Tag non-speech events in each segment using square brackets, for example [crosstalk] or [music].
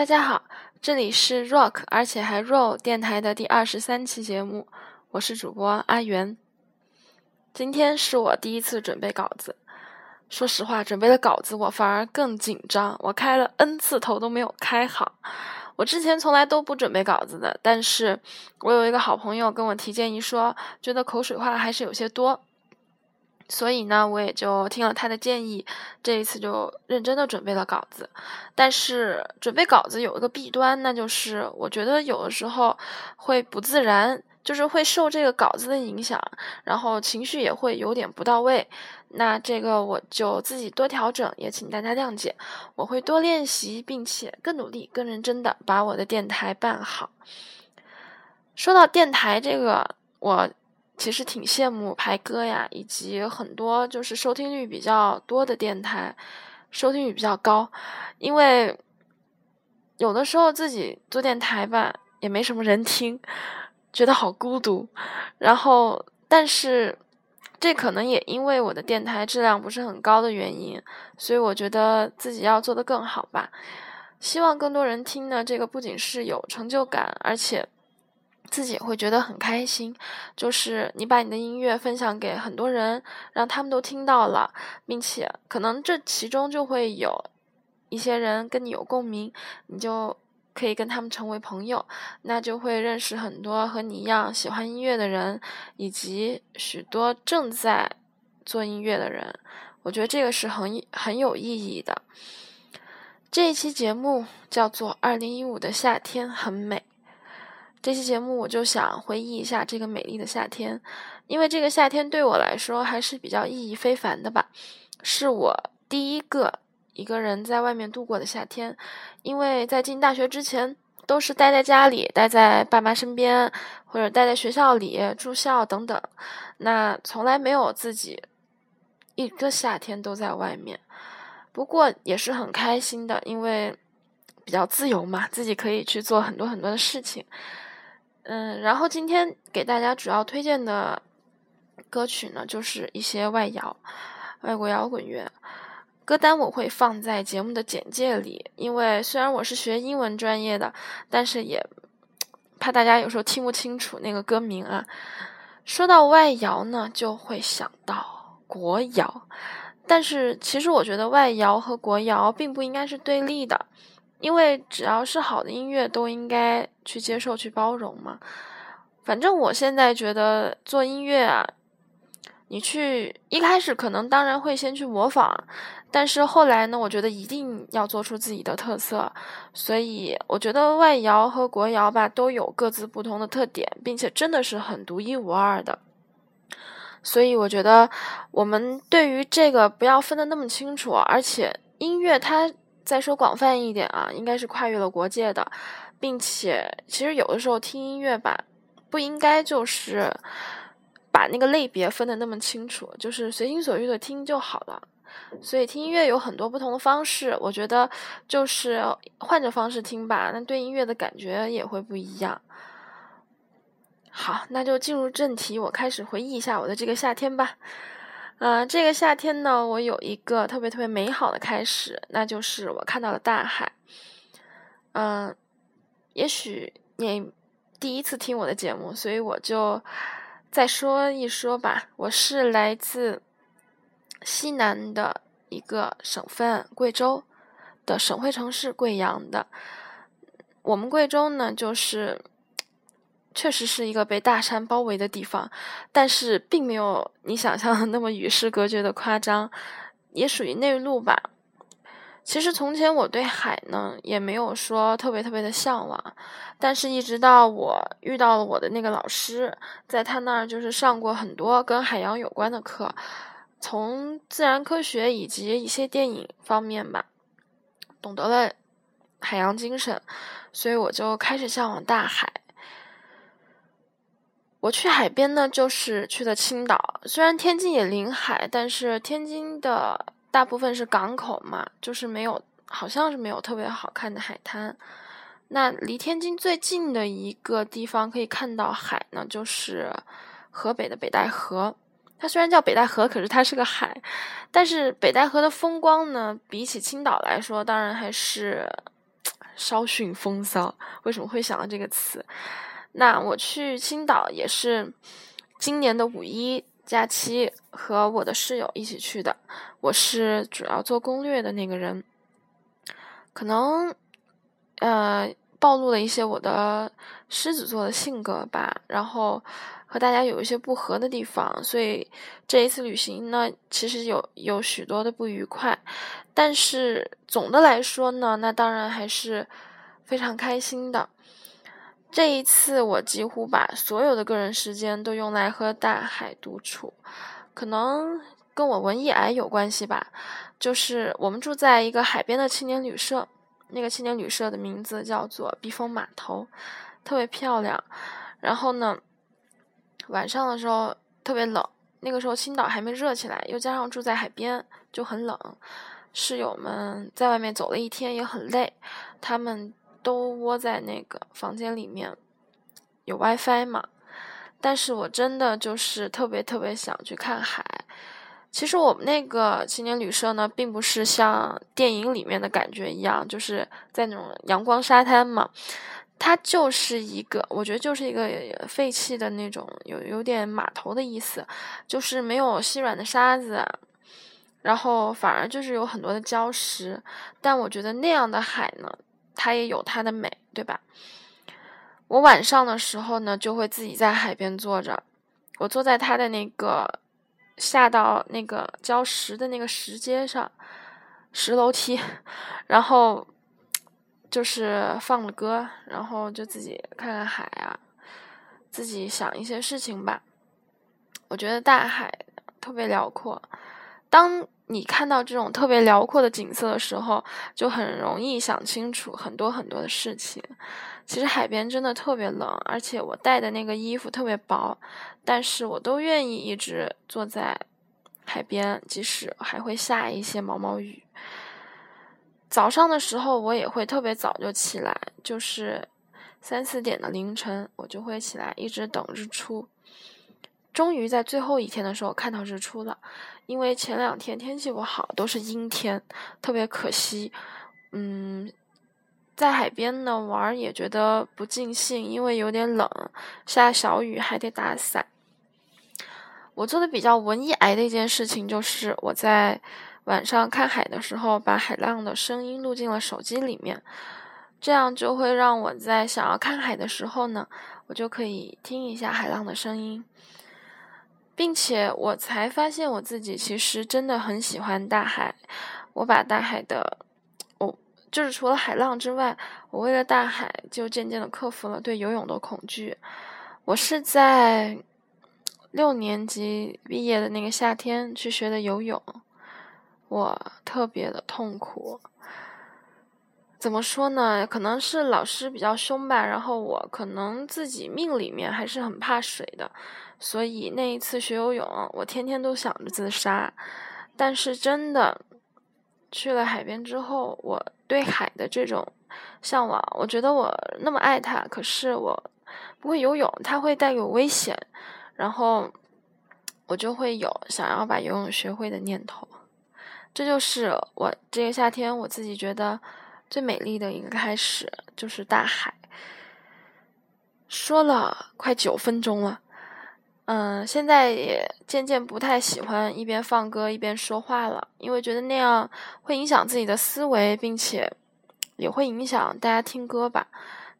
大家好，这里是 Rock，而且还 Roll 电台的第二十三期节目，我是主播阿元。今天是我第一次准备稿子，说实话，准备的稿子我反而更紧张，我开了 N 次头都没有开好。我之前从来都不准备稿子的，但是我有一个好朋友跟我提建议说，觉得口水话还是有些多。所以呢，我也就听了他的建议，这一次就认真的准备了稿子。但是准备稿子有一个弊端，那就是我觉得有的时候会不自然，就是会受这个稿子的影响，然后情绪也会有点不到位。那这个我就自己多调整，也请大家谅解。我会多练习，并且更努力、更认真的把我的电台办好。说到电台这个，我。其实挺羡慕排歌呀，以及很多就是收听率比较多的电台，收听率比较高。因为有的时候自己做电台吧，也没什么人听，觉得好孤独。然后，但是这可能也因为我的电台质量不是很高的原因，所以我觉得自己要做得更好吧。希望更多人听呢，这个不仅是有成就感，而且。自己会觉得很开心，就是你把你的音乐分享给很多人，让他们都听到了，并且可能这其中就会有一些人跟你有共鸣，你就可以跟他们成为朋友，那就会认识很多和你一样喜欢音乐的人，以及许多正在做音乐的人。我觉得这个是很很有意义的。这一期节目叫做《二零一五的夏天很美》。这期节目我就想回忆一下这个美丽的夏天，因为这个夏天对我来说还是比较意义非凡的吧，是我第一个一个人在外面度过的夏天。因为在进大学之前都是待在家里，待在爸妈身边，或者待在学校里住校等等，那从来没有自己一个夏天都在外面。不过也是很开心的，因为比较自由嘛，自己可以去做很多很多的事情。嗯，然后今天给大家主要推荐的歌曲呢，就是一些外摇、外国摇滚乐歌单，我会放在节目的简介里。因为虽然我是学英文专业的，但是也怕大家有时候听不清楚那个歌名啊。说到外摇呢，就会想到国摇，但是其实我觉得外摇和国摇并不应该是对立的。因为只要是好的音乐，都应该去接受、去包容嘛。反正我现在觉得做音乐啊，你去一开始可能当然会先去模仿，但是后来呢，我觉得一定要做出自己的特色。所以我觉得外摇和国摇吧都有各自不同的特点，并且真的是很独一无二的。所以我觉得我们对于这个不要分得那么清楚，而且音乐它。再说广泛一点啊，应该是跨越了国界的，并且其实有的时候听音乐吧，不应该就是把那个类别分的那么清楚，就是随心所欲的听就好了。所以听音乐有很多不同的方式，我觉得就是换着方式听吧，那对音乐的感觉也会不一样。好，那就进入正题，我开始回忆一下我的这个夏天吧。呃，这个夏天呢，我有一个特别特别美好的开始，那就是我看到了大海。嗯，也许你第一次听我的节目，所以我就再说一说吧。我是来自西南的一个省份贵州的省会城市贵阳的。我们贵州呢，就是。确实是一个被大山包围的地方，但是并没有你想象的那么与世隔绝的夸张，也属于内陆吧。其实从前我对海呢也没有说特别特别的向往，但是一直到我遇到了我的那个老师，在他那儿就是上过很多跟海洋有关的课，从自然科学以及一些电影方面吧，懂得了海洋精神，所以我就开始向往大海。我去海边呢，就是去的青岛。虽然天津也临海，但是天津的大部分是港口嘛，就是没有，好像是没有特别好看的海滩。那离天津最近的一个地方可以看到海呢，就是河北的北戴河。它虽然叫北戴河，可是它是个海。但是北戴河的风光呢，比起青岛来说，当然还是 [tsk] 稍逊风骚。为什么会想到这个词？那我去青岛也是今年的五一假期，和我的室友一起去的。我是主要做攻略的那个人，可能呃暴露了一些我的狮子座的性格吧，然后和大家有一些不合的地方，所以这一次旅行呢，其实有有许多的不愉快。但是总的来说呢，那当然还是非常开心的。这一次，我几乎把所有的个人时间都用来和大海独处，可能跟我文艺癌有关系吧。就是我们住在一个海边的青年旅社，那个青年旅社的名字叫做避风码头，特别漂亮。然后呢，晚上的时候特别冷，那个时候青岛还没热起来，又加上住在海边就很冷。室友们在外面走了一天也很累，他们。都窝在那个房间里面，有 WiFi 嘛？但是我真的就是特别特别想去看海。其实我们那个青年旅社呢，并不是像电影里面的感觉一样，就是在那种阳光沙滩嘛。它就是一个，我觉得就是一个废弃的那种，有有点码头的意思，就是没有细软的沙子，然后反而就是有很多的礁石。但我觉得那样的海呢。它也有它的美，对吧？我晚上的时候呢，就会自己在海边坐着，我坐在它的那个下到那个礁石的那个石阶上，石楼梯，然后就是放了歌，然后就自己看看海啊，自己想一些事情吧。我觉得大海特别辽阔，当。你看到这种特别辽阔的景色的时候，就很容易想清楚很多很多的事情。其实海边真的特别冷，而且我带的那个衣服特别薄，但是我都愿意一直坐在海边，即使还会下一些毛毛雨。早上的时候我也会特别早就起来，就是三四点的凌晨，我就会起来一直等日出。终于在最后一天的时候看到日出了，因为前两天天气不好，都是阴天，特别可惜。嗯，在海边呢玩也觉得不尽兴，因为有点冷，下小雨还得打伞。我做的比较文艺癌的一件事情，就是我在晚上看海的时候，把海浪的声音录进了手机里面，这样就会让我在想要看海的时候呢，我就可以听一下海浪的声音。并且我才发现我自己其实真的很喜欢大海。我把大海的，我就是除了海浪之外，我为了大海就渐渐的克服了对游泳的恐惧。我是在六年级毕业的那个夏天去学的游泳，我特别的痛苦。怎么说呢？可能是老师比较凶吧，然后我可能自己命里面还是很怕水的。所以那一次学游泳，我天天都想着自杀。但是真的去了海边之后，我对海的这种向往，我觉得我那么爱它，可是我不会游泳，它会带给我危险，然后我就会有想要把游泳学会的念头。这就是我这个夏天我自己觉得最美丽的一个开始，就是大海。说了快九分钟了。嗯，现在也渐渐不太喜欢一边放歌一边说话了，因为觉得那样会影响自己的思维，并且也会影响大家听歌吧。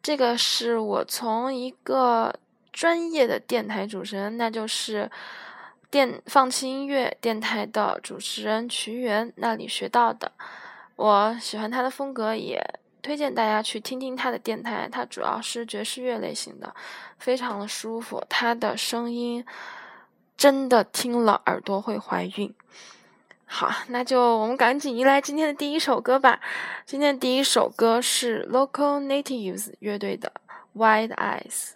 这个是我从一个专业的电台主持人，那就是电放弃音乐电台的主持人曲源那里学到的。我喜欢他的风格，也。推荐大家去听听他的电台，他主要是爵士乐类型的，非常的舒服。他的声音真的听了耳朵会怀孕。好，那就我们赶紧迎来今天的第一首歌吧。今天的第一首歌是 Local Natives 乐队的《Wide Eyes》。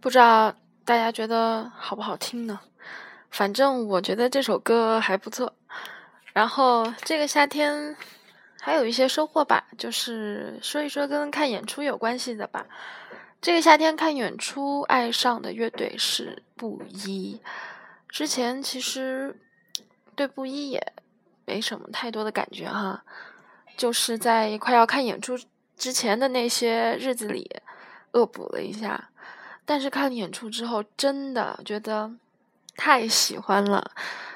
不知道大家觉得好不好听呢？反正我觉得这首歌还不错。然后这个夏天还有一些收获吧，就是说一说跟看演出有关系的吧。这个夏天看演出爱上的乐队是布衣。之前其实对布衣也没什么太多的感觉哈，就是在快要看演出之前的那些日子里恶补了一下。但是看了演出之后，真的觉得太喜欢了。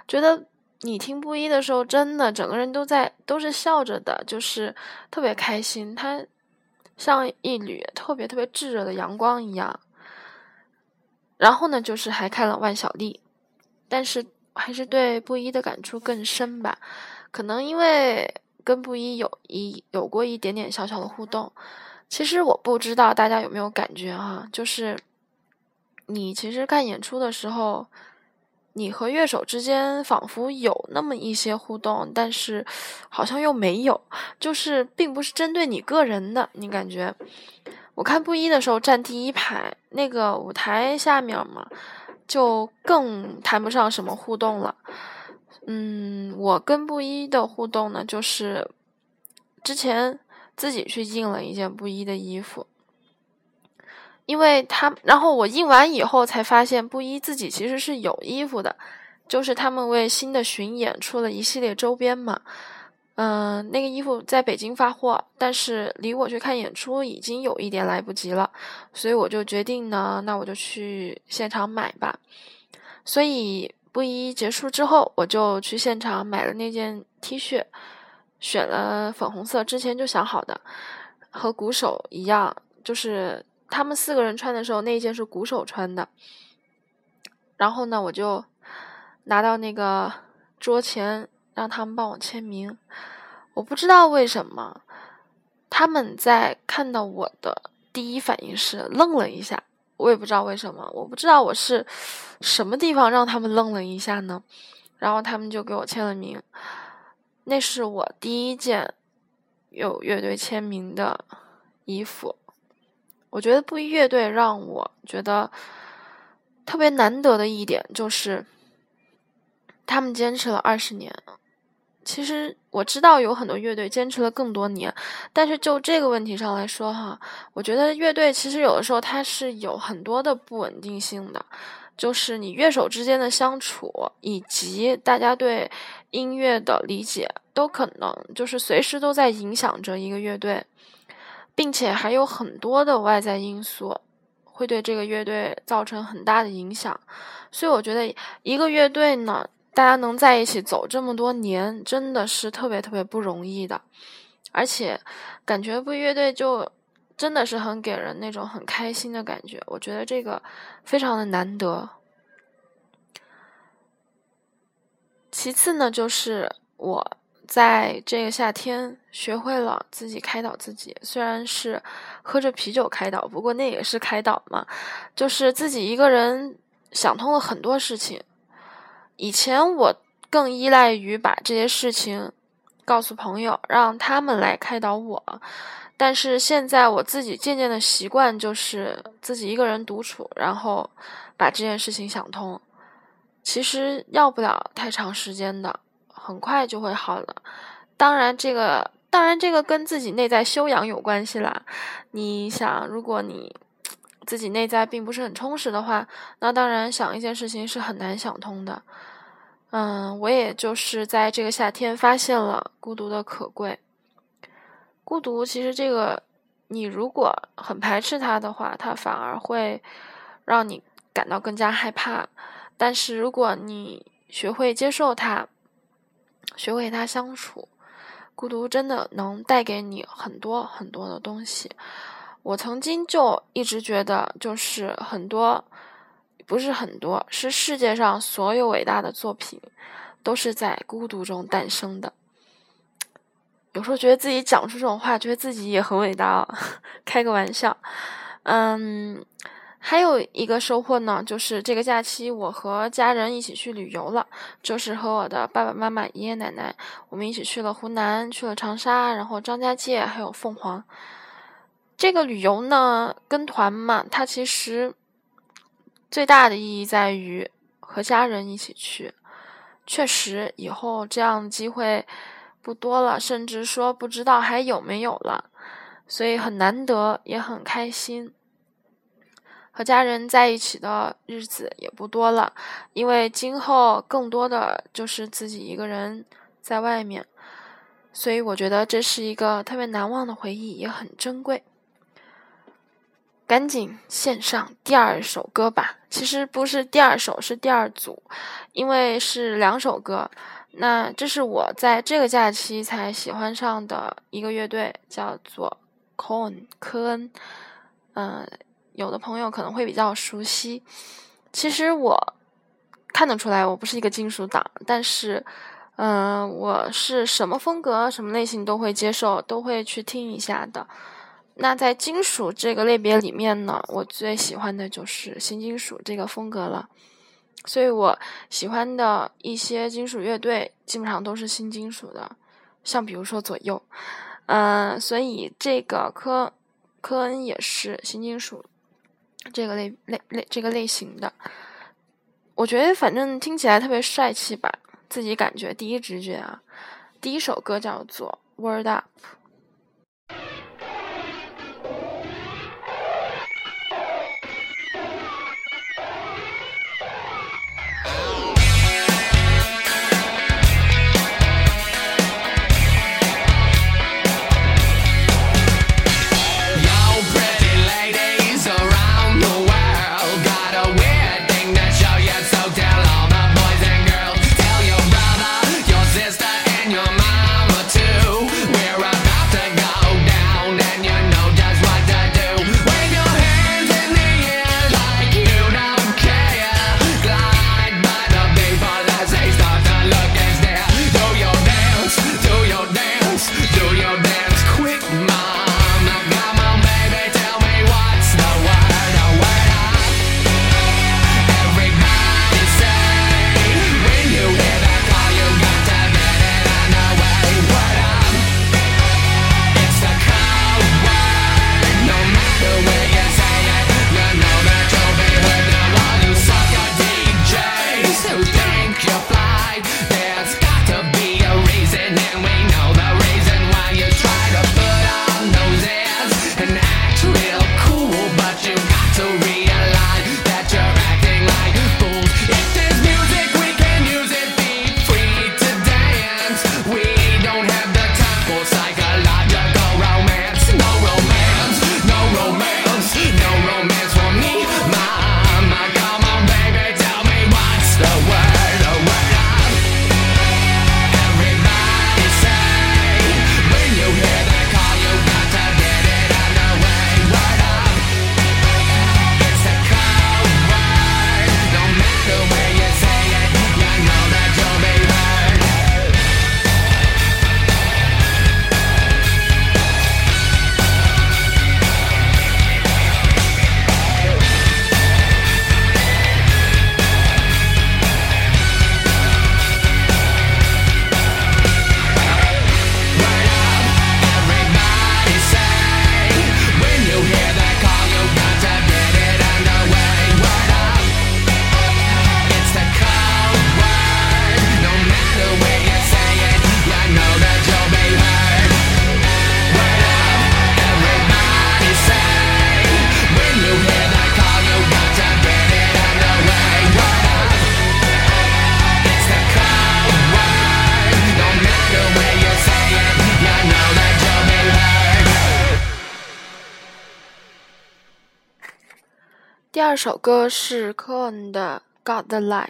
觉得你听布衣的时候，真的整个人都在都是笑着的，就是特别开心。他像一缕特别特别炙热的阳光一样。然后呢，就是还看了万晓利，但是还是对布衣的感触更深吧。可能因为跟布衣有一有过一点点小小的互动。其实我不知道大家有没有感觉哈，就是。你其实看演出的时候，你和乐手之间仿佛有那么一些互动，但是好像又没有，就是并不是针对你个人的。你感觉我看布衣的时候站第一排，那个舞台下面嘛，就更谈不上什么互动了。嗯，我跟布衣的互动呢，就是之前自己去印了一件布衣的衣服。因为他，然后我印完以后才发现，布衣自己其实是有衣服的，就是他们为新的巡演出了一系列周边嘛。嗯，那个衣服在北京发货，但是离我去看演出已经有一点来不及了，所以我就决定呢，那我就去现场买吧。所以布衣结束之后，我就去现场买了那件 T 恤，选了粉红色，之前就想好的，和鼓手一样，就是。他们四个人穿的时候，那一件是鼓手穿的。然后呢，我就拿到那个桌前，让他们帮我签名。我不知道为什么，他们在看到我的第一反应是愣了一下。我也不知道为什么，我不知道我是什么地方让他们愣了一下呢？然后他们就给我签了名。那是我第一件有乐队签名的衣服。我觉得布衣乐队让我觉得特别难得的一点就是，他们坚持了二十年。其实我知道有很多乐队坚持了更多年，但是就这个问题上来说，哈，我觉得乐队其实有的时候它是有很多的不稳定性的，就是你乐手之间的相处以及大家对音乐的理解，都可能就是随时都在影响着一个乐队。并且还有很多的外在因素会对这个乐队造成很大的影响，所以我觉得一个乐队呢，大家能在一起走这么多年，真的是特别特别不容易的。而且感觉不乐队就真的是很给人那种很开心的感觉，我觉得这个非常的难得。其次呢，就是我在这个夏天学会了自己开导自己，虽然是喝着啤酒开导，不过那也是开导嘛。就是自己一个人想通了很多事情。以前我更依赖于把这些事情告诉朋友，让他们来开导我。但是现在我自己渐渐的习惯就是自己一个人独处，然后把这件事情想通。其实要不了太长时间的，很快就会好了。当然，这个当然这个跟自己内在修养有关系啦。你想，如果你自己内在并不是很充实的话，那当然想一件事情是很难想通的。嗯，我也就是在这个夏天发现了孤独的可贵。孤独其实这个，你如果很排斥它的话，它反而会让你感到更加害怕。但是如果你学会接受它，学会他相处，孤独真的能带给你很多很多的东西。我曾经就一直觉得，就是很多，不是很多，是世界上所有伟大的作品，都是在孤独中诞生的。有时候觉得自己讲出这种话，觉得自己也很伟大哦，[laughs] 开个玩笑。嗯，还有一个收获呢，就是这个假期我和家人一起去旅游了，就是和我的爸爸妈妈、爷爷奶奶，我们一起去了湖南，去了长沙，然后张家界，还有凤凰。这个旅游呢，跟团嘛，它其实最大的意义在于和家人一起去。确实，以后这样的机会。不多了，甚至说不知道还有没有了，所以很难得，也很开心。和家人在一起的日子也不多了，因为今后更多的就是自己一个人在外面，所以我觉得这是一个特别难忘的回忆，也很珍贵。赶紧献上第二首歌吧，其实不是第二首，是第二组，因为是两首歌。那这是我在这个假期才喜欢上的一个乐队，叫做 Con 科恩。嗯，有的朋友可能会比较熟悉。其实我看得出来，我不是一个金属党，但是，嗯，我是什么风格、什么类型都会接受，都会去听一下的。那在金属这个类别里面呢，我最喜欢的就是新金属这个风格了。所以我喜欢的一些金属乐队基本上都是新金属的，像比如说左右，嗯，所以这个科科恩也是新金属这个类类类这个类型的，我觉得反正听起来特别帅气吧，自己感觉第一直觉啊，第一首歌叫做《Word Up》。第二首歌是 Korn 的《God the Life》。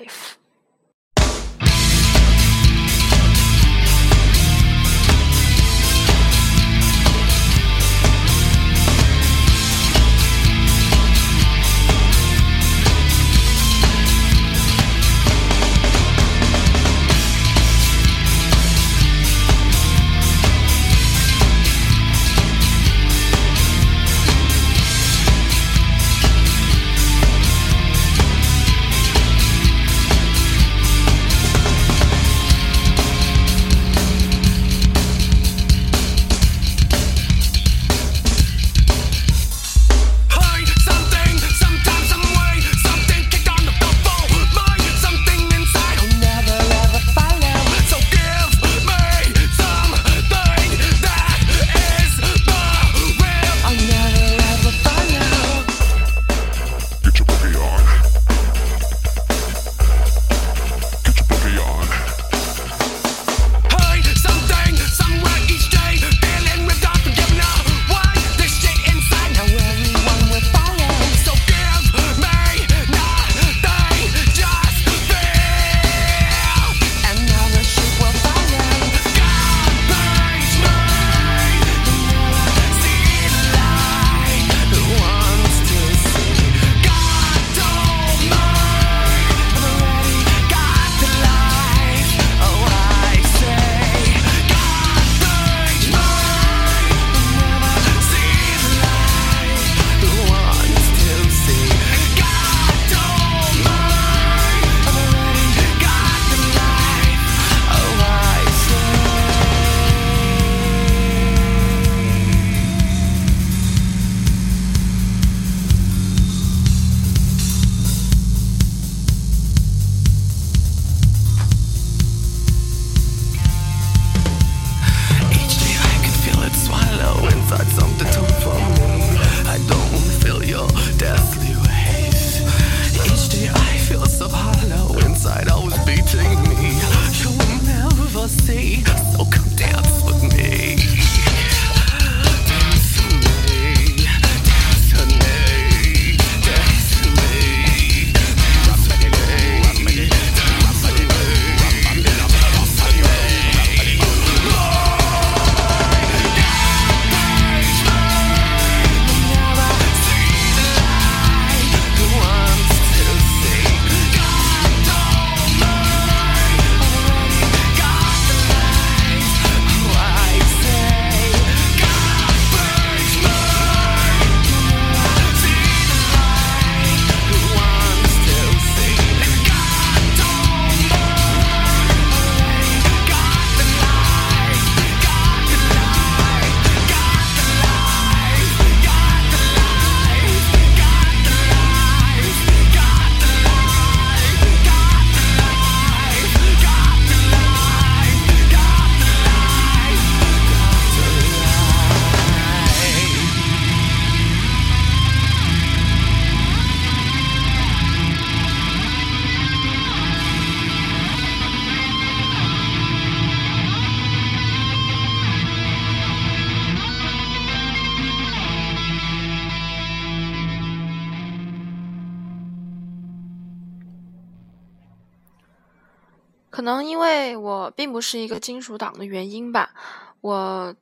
我并不是一个金属党的原因吧，我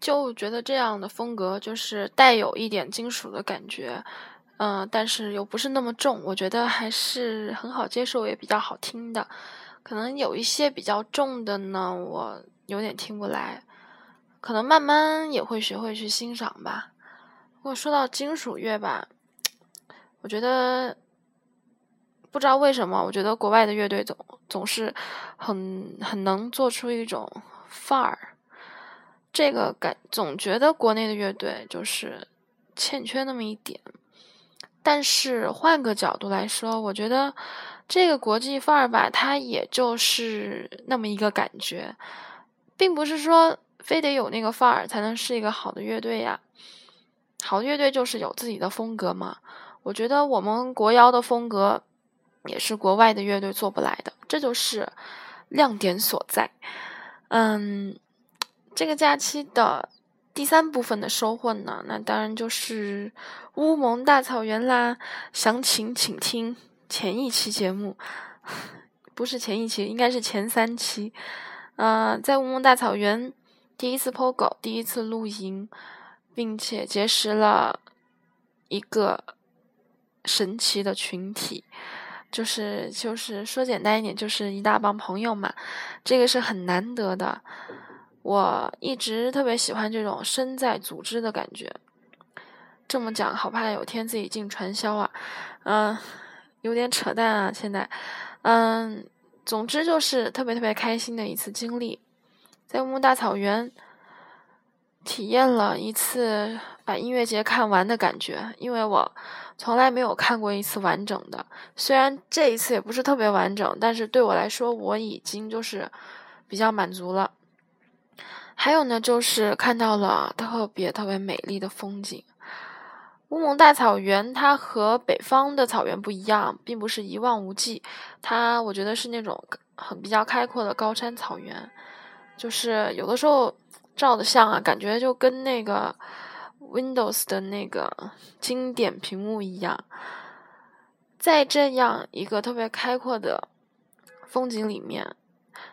就觉得这样的风格就是带有一点金属的感觉，嗯，但是又不是那么重，我觉得还是很好接受，也比较好听的。可能有一些比较重的呢，我有点听不来，可能慢慢也会学会去欣赏吧。如果说到金属乐吧，我觉得。不知道为什么，我觉得国外的乐队总总是很很能做出一种范儿，这个感总觉得国内的乐队就是欠缺那么一点。但是换个角度来说，我觉得这个国际范儿吧，它也就是那么一个感觉，并不是说非得有那个范儿才能是一个好的乐队呀。好乐队就是有自己的风格嘛。我觉得我们国妖的风格。也是国外的乐队做不来的，这就是亮点所在。嗯，这个假期的第三部分的收获呢，那当然就是乌蒙大草原啦。详情请听前一期节目，[laughs] 不是前一期，应该是前三期。呃，在乌蒙大草原第一次剖狗，第一次露营，并且结识了一个神奇的群体。就是就是说简单一点，就是一大帮朋友嘛，这个是很难得的。我一直特别喜欢这种身在组织的感觉。这么讲，好怕有天自己进传销啊，嗯，有点扯淡啊。现在，嗯，总之就是特别特别开心的一次经历，在乌木大草原体验了一次把音乐节看完的感觉，因为我。从来没有看过一次完整的，虽然这一次也不是特别完整，但是对我来说我已经就是比较满足了。还有呢，就是看到了特别特别美丽的风景。乌蒙大草原它和北方的草原不一样，并不是一望无际，它我觉得是那种很比较开阔的高山草原，就是有的时候照的相啊，感觉就跟那个。Windows 的那个经典屏幕一样，在这样一个特别开阔的风景里面，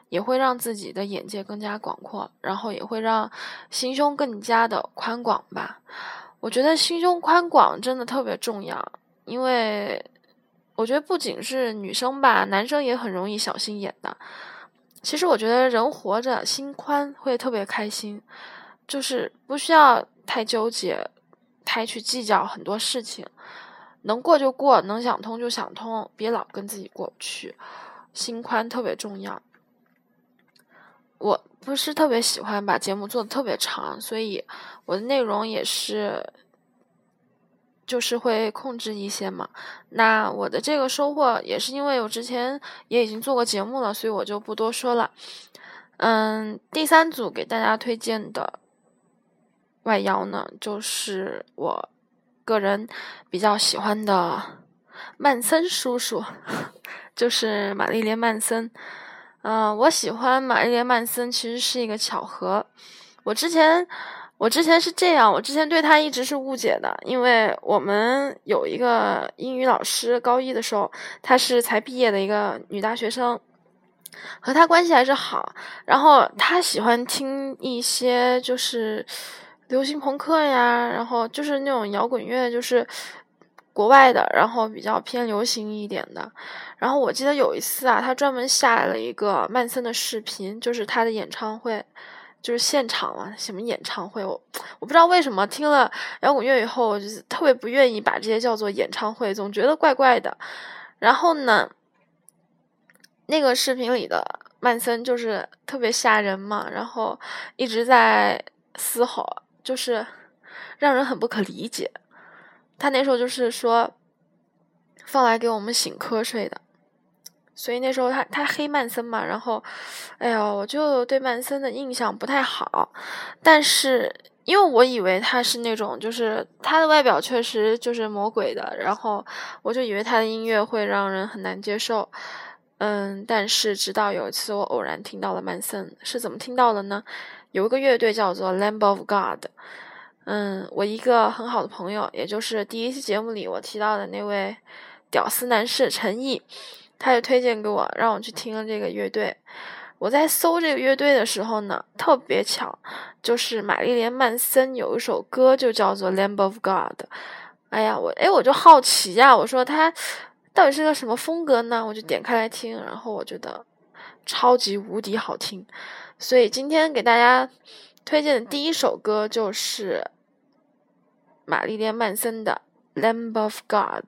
也会让自己的眼界更加广阔，然后也会让心胸更加的宽广吧。我觉得心胸宽广真的特别重要，因为我觉得不仅是女生吧，男生也很容易小心眼的。其实我觉得人活着心宽会特别开心，就是不需要。太纠结，太去计较很多事情，能过就过，能想通就想通，别老跟自己过不去。心宽特别重要。我不是特别喜欢把节目做的特别长，所以我的内容也是，就是会控制一些嘛。那我的这个收获也是因为我之前也已经做过节目了，所以我就不多说了。嗯，第三组给大家推荐的。外邀呢，就是我个人比较喜欢的曼森叔叔，[laughs] 就是玛丽莲曼森。嗯，我喜欢玛丽莲曼森其实是一个巧合。我之前我之前是这样，我之前对他一直是误解的，因为我们有一个英语老师，高一的时候，她是才毕业的一个女大学生，和她关系还是好。然后她喜欢听一些就是。流行朋克呀，然后就是那种摇滚乐，就是国外的，然后比较偏流行一点的。然后我记得有一次啊，他专门下了一个曼森的视频，就是他的演唱会，就是现场啊，什么演唱会，我我不知道为什么听了摇滚乐以后，我就特别不愿意把这些叫做演唱会，总觉得怪怪的。然后呢，那个视频里的曼森就是特别吓人嘛，然后一直在嘶吼。就是让人很不可理解，他那时候就是说放来给我们醒瞌睡的，所以那时候他他黑曼森嘛，然后哎呀，我就对曼森的印象不太好，但是因为我以为他是那种就是他的外表确实就是魔鬼的，然后我就以为他的音乐会让人很难接受，嗯，但是直到有一次我偶然听到了曼森，是怎么听到的呢？有一个乐队叫做 Lamb of God，嗯，我一个很好的朋友，也就是第一期节目里我提到的那位屌丝男士陈毅，他就推荐给我，让我去听了这个乐队。我在搜这个乐队的时候呢，特别巧，就是玛丽莲曼森有一首歌就叫做 Lamb of God。哎呀，我哎我就好奇呀，我说他到底是个什么风格呢？我就点开来听，然后我觉得超级无敌好听。所以今天给大家推荐的第一首歌就是玛丽莲·曼森的《Lamb of God》。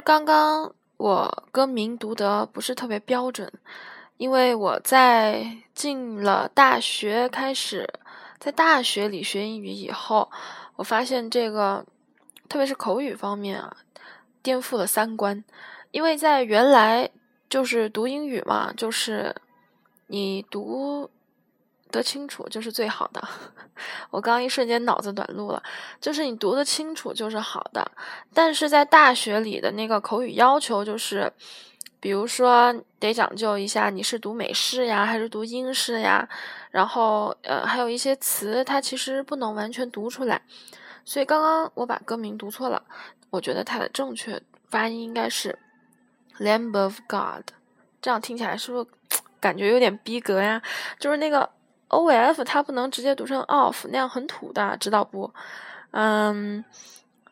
刚刚我歌名读得不是特别标准，因为我在进了大学开始，在大学里学英语以后，我发现这个，特别是口语方面啊，颠覆了三观。因为在原来就是读英语嘛，就是你读。得清楚就是最好的。[laughs] 我刚一瞬间脑子短路了，就是你读得清楚就是好的。但是在大学里的那个口语要求就是，比如说得讲究一下你是读美式呀还是读英式呀，然后呃还有一些词它其实不能完全读出来。所以刚刚我把歌名读错了，我觉得它的正确发音应该是 Lamb of God，这样听起来是不是感觉有点逼格呀？就是那个。O f 它不能直接读成 off，那样很土的，知道不？嗯，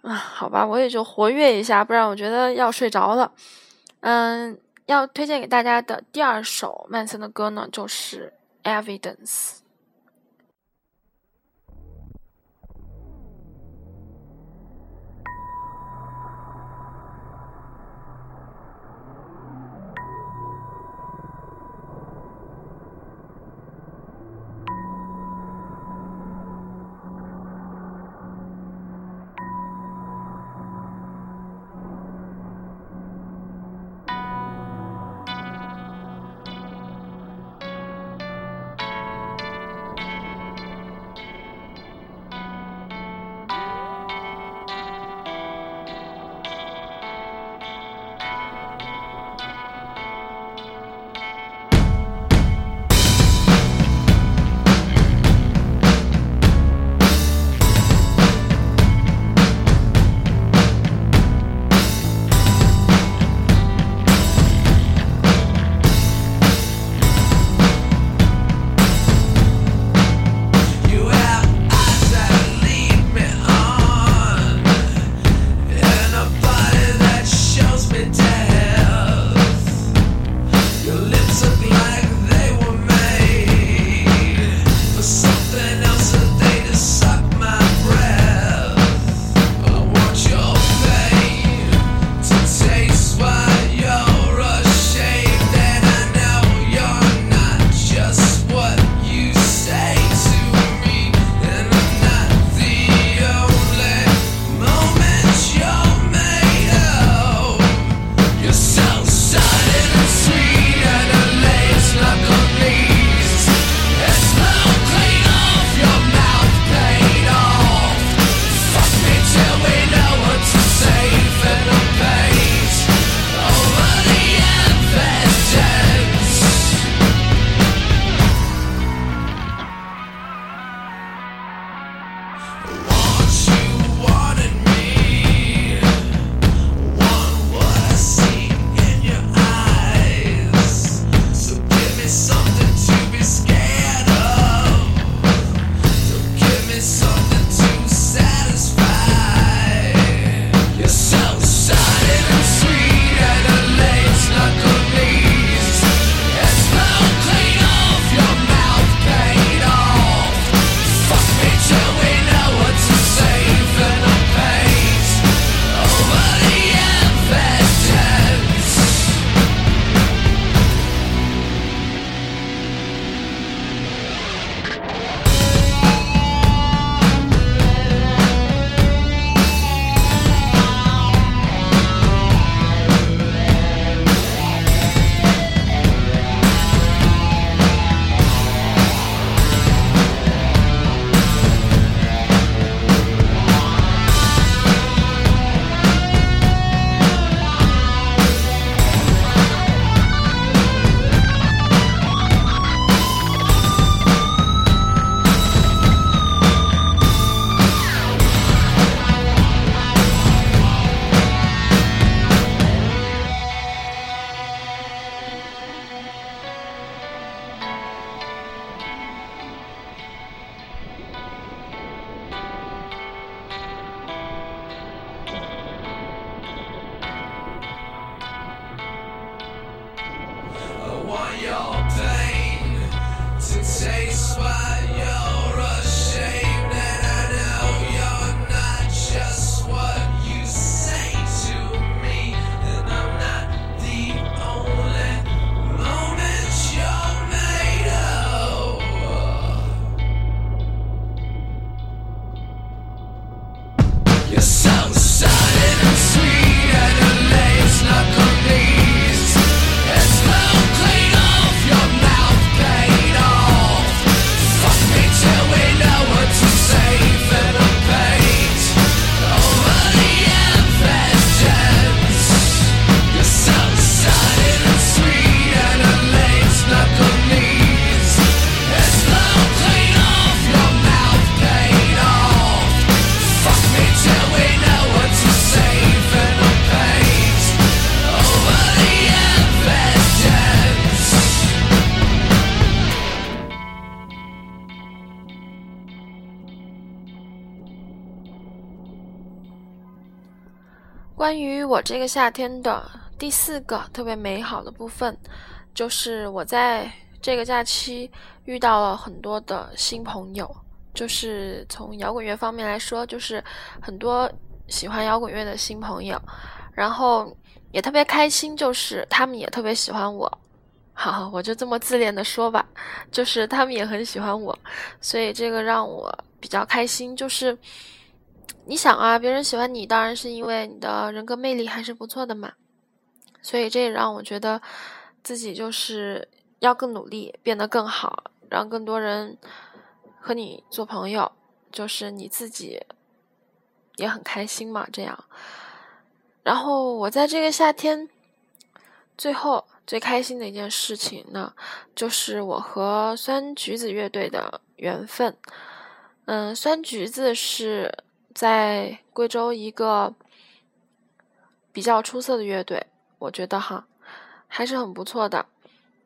啊，好吧，我也就活跃一下，不然我觉得要睡着了。嗯，要推荐给大家的第二首曼森的歌呢，就是《Evidence》。我这个夏天的第四个特别美好的部分，就是我在这个假期遇到了很多的新朋友。就是从摇滚乐方面来说，就是很多喜欢摇滚乐的新朋友，然后也特别开心，就是他们也特别喜欢我。好，我就这么自恋的说吧，就是他们也很喜欢我，所以这个让我比较开心。就是你想啊，别人喜欢你，当然是因为你的人格魅力还是不错的嘛。所以这也让我觉得自己就是要更努力，变得更好，让更多人和你做朋友，就是你自己也很开心嘛。这样，然后我在这个夏天最后。最开心的一件事情呢，就是我和酸橘子乐队的缘分。嗯，酸橘子是在贵州一个比较出色的乐队，我觉得哈还是很不错的。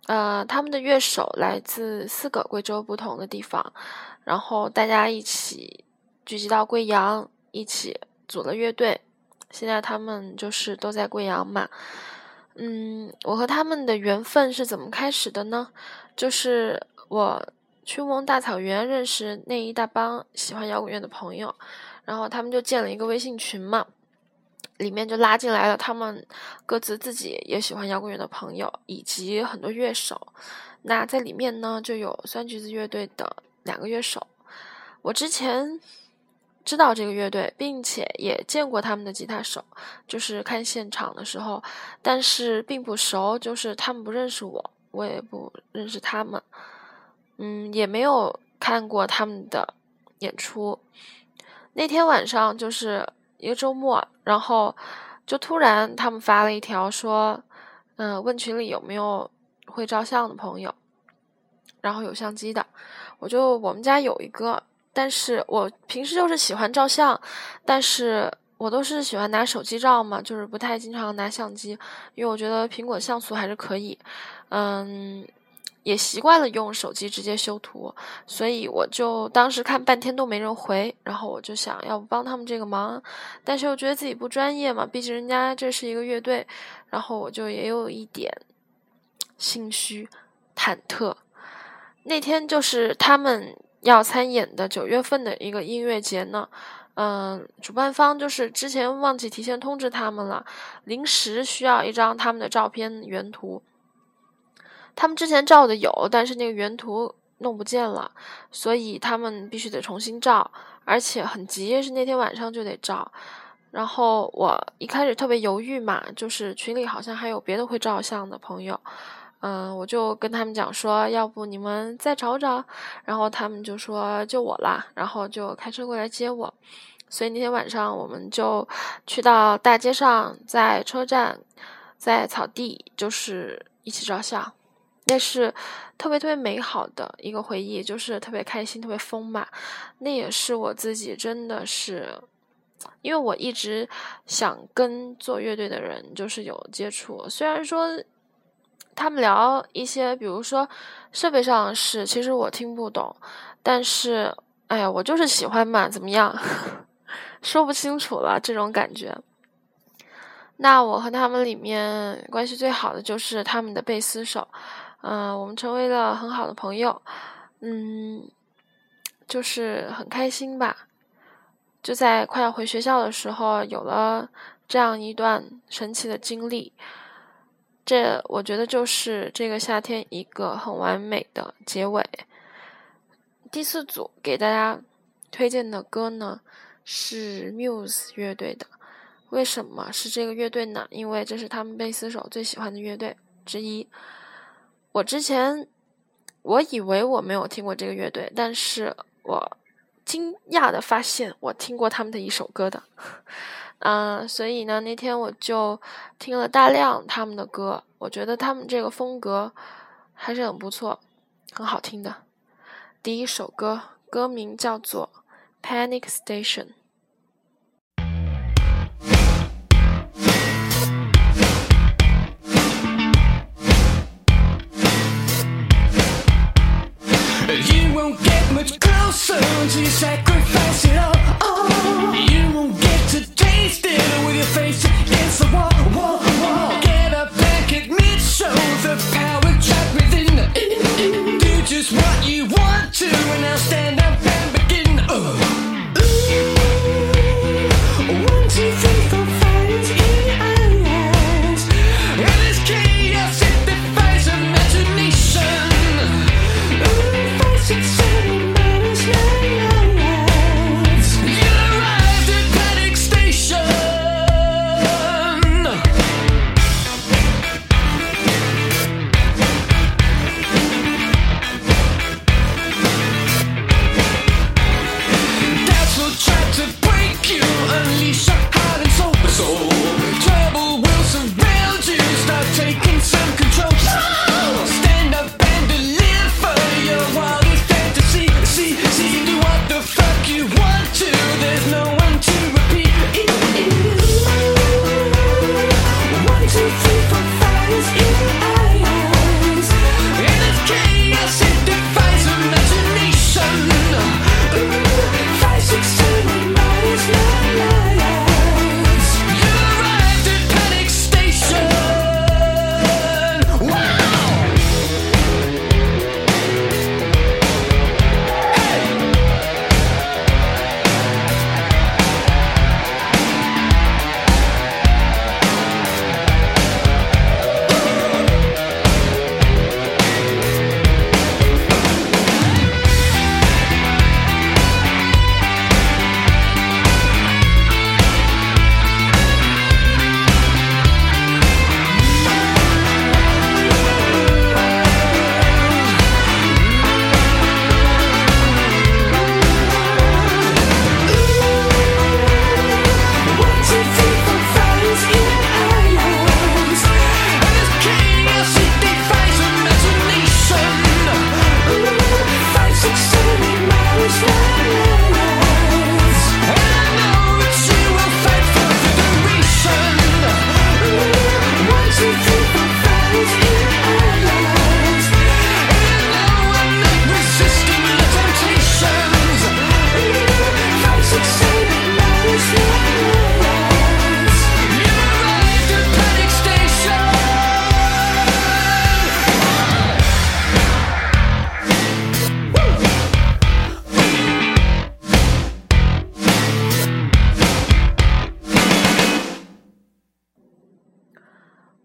呃，他们的乐手来自四个贵州不同的地方，然后大家一起聚集到贵阳，一起组了乐队。现在他们就是都在贵阳嘛。嗯，我和他们的缘分是怎么开始的呢？就是我去乌蒙大草原认识那一大帮喜欢摇滚乐的朋友，然后他们就建了一个微信群嘛，里面就拉进来了他们各自自己也喜欢摇滚乐的朋友，以及很多乐手。那在里面呢，就有酸橘子乐队的两个乐手，我之前。知道这个乐队，并且也见过他们的吉他手，就是看现场的时候，但是并不熟，就是他们不认识我，我也不认识他们，嗯，也没有看过他们的演出。那天晚上就是一个周末，然后就突然他们发了一条说，嗯，问群里有没有会照相的朋友，然后有相机的，我就我们家有一个。但是我平时就是喜欢照相，但是我都是喜欢拿手机照嘛，就是不太经常拿相机，因为我觉得苹果像素还是可以，嗯，也习惯了用手机直接修图，所以我就当时看半天都没人回，然后我就想要不帮他们这个忙，但是又觉得自己不专业嘛，毕竟人家这是一个乐队，然后我就也有一点心虚忐忑。那天就是他们。要参演的九月份的一个音乐节呢，嗯，主办方就是之前忘记提前通知他们了，临时需要一张他们的照片原图。他们之前照的有，但是那个原图弄不见了，所以他们必须得重新照，而且很急，是那天晚上就得照。然后我一开始特别犹豫嘛，就是群里好像还有别的会照相的朋友。嗯，我就跟他们讲说，要不你们再找找，然后他们就说就我啦，然后就开车过来接我。所以那天晚上我们就去到大街上，在车站，在草地，就是一起照相，那是特别特别美好的一个回忆，就是特别开心，特别丰满。那也是我自己真的是，因为我一直想跟做乐队的人就是有接触，虽然说。他们聊一些，比如说设备上的事，其实我听不懂。但是，哎呀，我就是喜欢嘛，怎么样？[laughs] 说不清楚了，这种感觉。那我和他们里面关系最好的就是他们的贝斯手，嗯，我们成为了很好的朋友，嗯，就是很开心吧。就在快要回学校的时候，有了这样一段神奇的经历。这我觉得就是这个夏天一个很完美的结尾。第四组给大家推荐的歌呢是 Muse 乐队的。为什么是这个乐队呢？因为这是他们贝斯手最喜欢的乐队之一。我之前我以为我没有听过这个乐队，但是我惊讶的发现我听过他们的一首歌的。[laughs] 嗯，所以呢，那天我就听了大量他们的歌，我觉得他们这个风格还是很不错，很好听的。第一首歌，歌名叫做《Panic Station》。won't get much closer once you sacrifice it all. Oh, you won't get to taste it with your face against the wall. wall, wall. Get up back at mid show, the power trapped within. Do just what you want to, and now stand up and begin. Oh.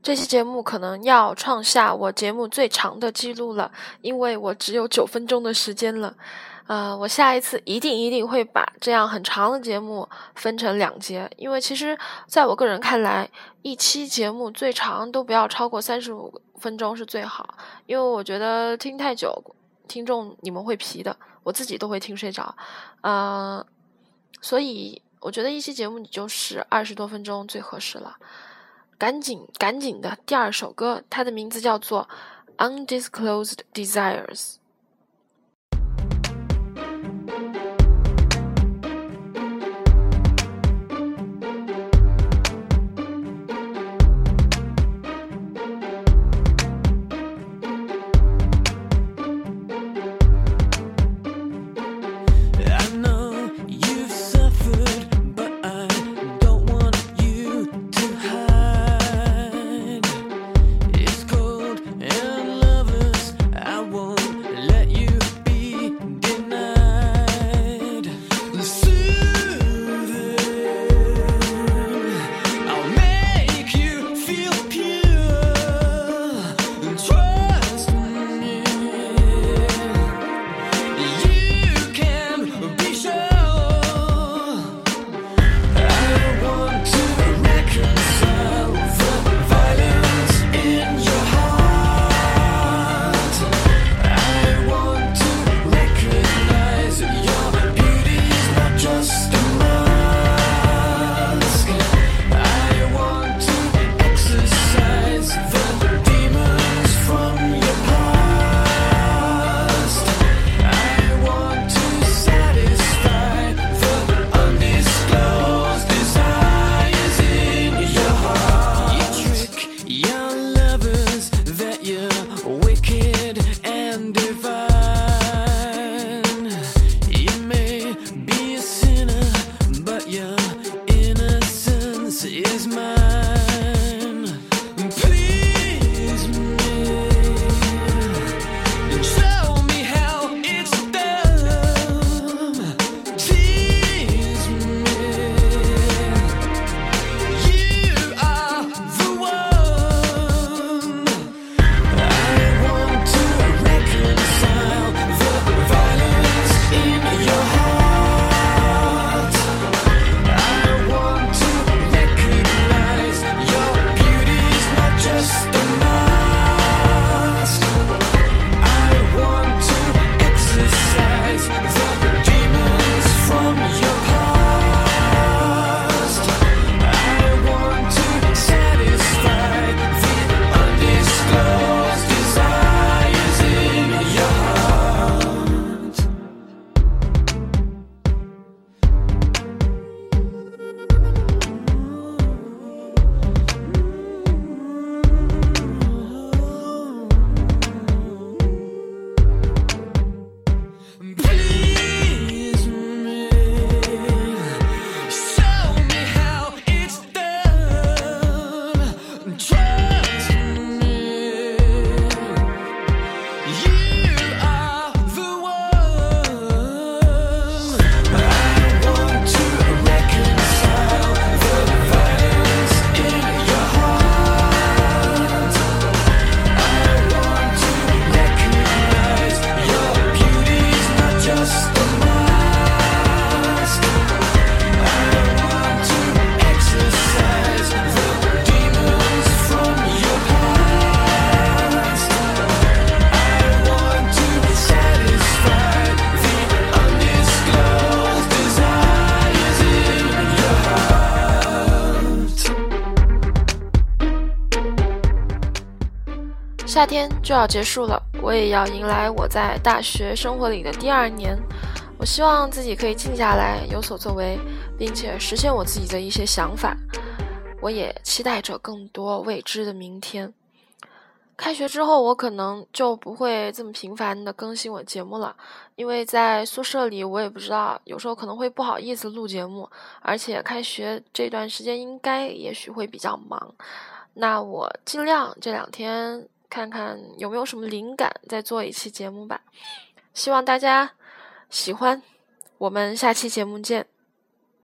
这期节目可能要创下我节目最长的记录了，因为我只有九分钟的时间了。呃，我下一次一定一定会把这样很长的节目分成两节，因为其实在我个人看来，一期节目最长都不要超过三十五分钟是最好，因为我觉得听太久，听众你们会疲的，我自己都会听睡着。呃，所以我觉得一期节目你就是二十多分钟最合适了。赶紧赶紧的，第二首歌，它的名字叫做《Undisclosed Desires》。就要结束了，我也要迎来我在大学生活里的第二年。我希望自己可以静下来，有所作为，并且实现我自己的一些想法。我也期待着更多未知的明天。开学之后，我可能就不会这么频繁的更新我节目了，因为在宿舍里，我也不知道，有时候可能会不好意思录节目，而且开学这段时间应该也许会比较忙。那我尽量这两天。看看有没有什么灵感，再做一期节目吧。希望大家喜欢，我们下期节目见。